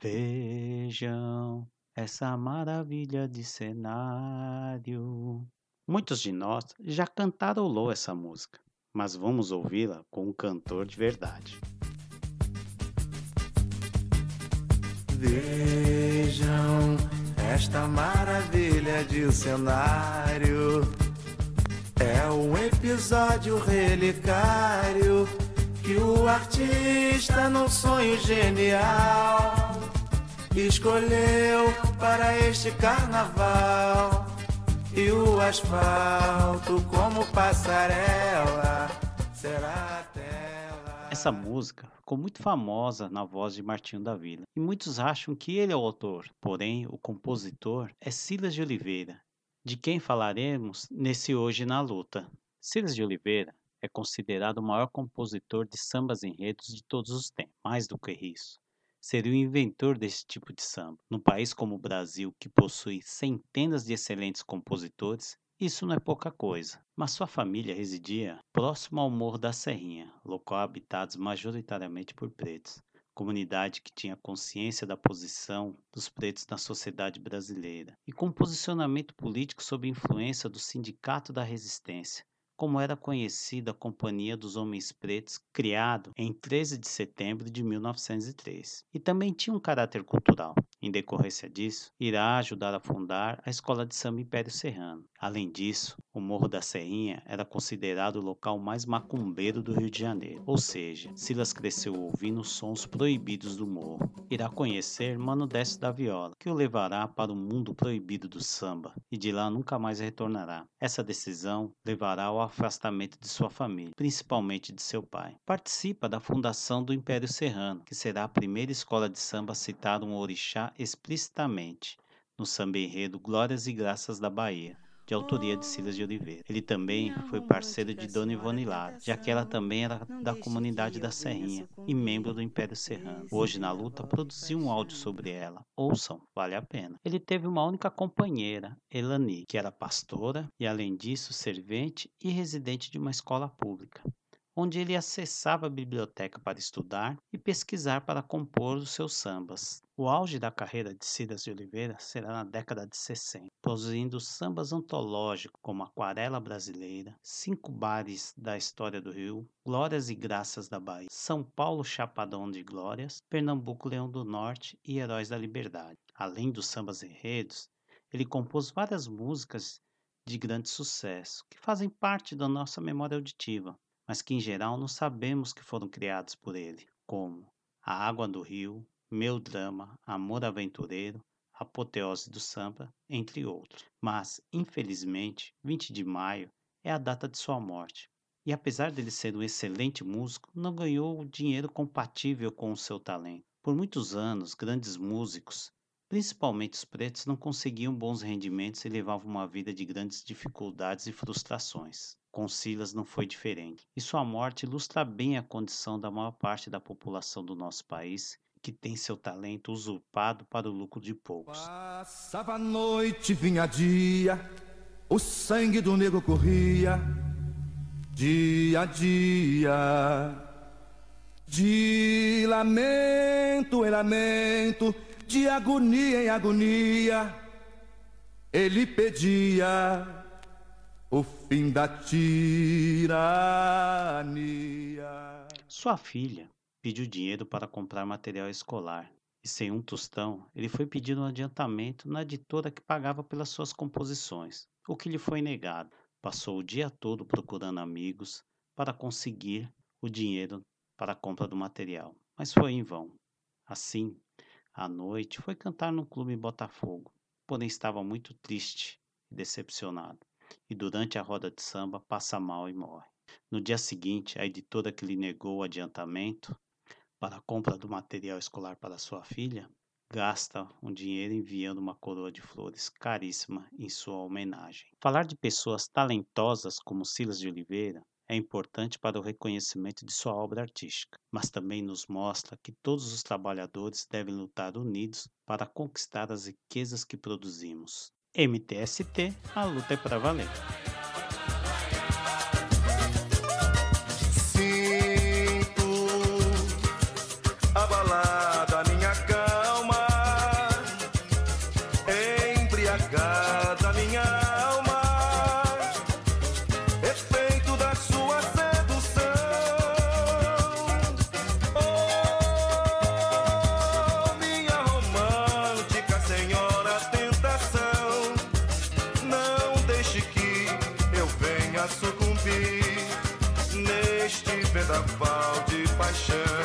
Vejam essa maravilha de cenário. Muitos de nós já cantarolou essa música, mas vamos ouvi-la com um cantor de verdade. Vejam esta maravilha de cenário. É um episódio relicário que o artista, num sonho genial, escolheu para este carnaval. E o asfalto, como passarela, será a tela. Essa música ficou muito famosa na voz de Martinho da Vila, e muitos acham que ele é o autor, porém o compositor é Silas de Oliveira, de quem falaremos nesse Hoje na Luta. Silas de Oliveira é considerado o maior compositor de sambas enredos de todos os tempos, mais do que isso. Seria o inventor desse tipo de samba. Num país como o Brasil, que possui centenas de excelentes compositores, isso não é pouca coisa, mas sua família residia próximo ao Morro da Serrinha, local habitado majoritariamente por pretos, comunidade que tinha consciência da posição dos pretos na sociedade brasileira. E com posicionamento político sob influência do Sindicato da Resistência, como era conhecida a Companhia dos Homens Pretos, criado em 13 de setembro de 1903. E também tinha um caráter cultural. Em decorrência disso, irá ajudar a fundar a Escola de Samba Império Serrano. Além disso, o Morro da Serrinha era considerado o local mais macumbeiro do Rio de Janeiro, ou seja, Silas cresceu ouvindo sons proibidos do morro. Irá conhecer Mano Décio da Viola, que o levará para o mundo proibido do samba, e de lá nunca mais retornará. Essa decisão levará ao afastamento de sua família, principalmente de seu pai. Participa da fundação do Império Serrano, que será a primeira escola de samba a citar um orixá explicitamente no samba enredo Glórias e Graças da Bahia de autoria de Silas de Oliveira. Ele também foi parceiro de Dona Ivone Lara, já que ela também era da comunidade da Serrinha e membro do Império Serrano. Hoje na luta produziu um áudio sobre ela. Ouçam, vale a pena. Ele teve uma única companheira, Elani, que era pastora e além disso servente e residente de uma escola pública onde ele acessava a biblioteca para estudar e pesquisar para compor os seus sambas. O auge da carreira de Cidas de Oliveira será na década de 60, produzindo sambas antológicos como Aquarela Brasileira, Cinco Bares da História do Rio, Glórias e Graças da Bahia, São Paulo Chapadão de Glórias, Pernambuco Leão do Norte e Heróis da Liberdade. Além dos sambas enredos, ele compôs várias músicas de grande sucesso, que fazem parte da nossa memória auditiva, mas que em geral não sabemos que foram criados por ele, como A Água do Rio, Meu Drama, Amor Aventureiro, Apoteose do Samba, entre outros. Mas, infelizmente, 20 de maio é a data de sua morte. E apesar dele ser um excelente músico, não ganhou o dinheiro compatível com o seu talento. Por muitos anos, grandes músicos, principalmente os pretos, não conseguiam bons rendimentos e levavam uma vida de grandes dificuldades e frustrações. Com Silas não foi diferente. E sua morte ilustra bem a condição da maior parte da população do nosso país, que tem seu talento usurpado para o lucro de poucos. Passava a noite, vinha dia, o sangue do negro corria, dia a dia. De lamento em lamento, de agonia em agonia, ele pedia o fim da tirania. Sua filha pediu dinheiro para comprar material escolar e, sem um tostão, ele foi pedir um adiantamento na editora que pagava pelas suas composições, o que lhe foi negado. Passou o dia todo procurando amigos para conseguir o dinheiro para a compra do material, mas foi em vão. Assim, à noite, foi cantar no clube em Botafogo, porém estava muito triste e decepcionado e durante a roda de samba passa mal e morre. No dia seguinte, a editora que lhe negou o adiantamento para a compra do material escolar para sua filha gasta um dinheiro enviando uma coroa de flores caríssima em sua homenagem. Falar de pessoas talentosas como Silas de Oliveira é importante para o reconhecimento de sua obra artística, mas também nos mostra que todos os trabalhadores devem lutar unidos para conquistar as riquezas que produzimos. MTST, a luta é para valer. embriagada minha mal de paixão.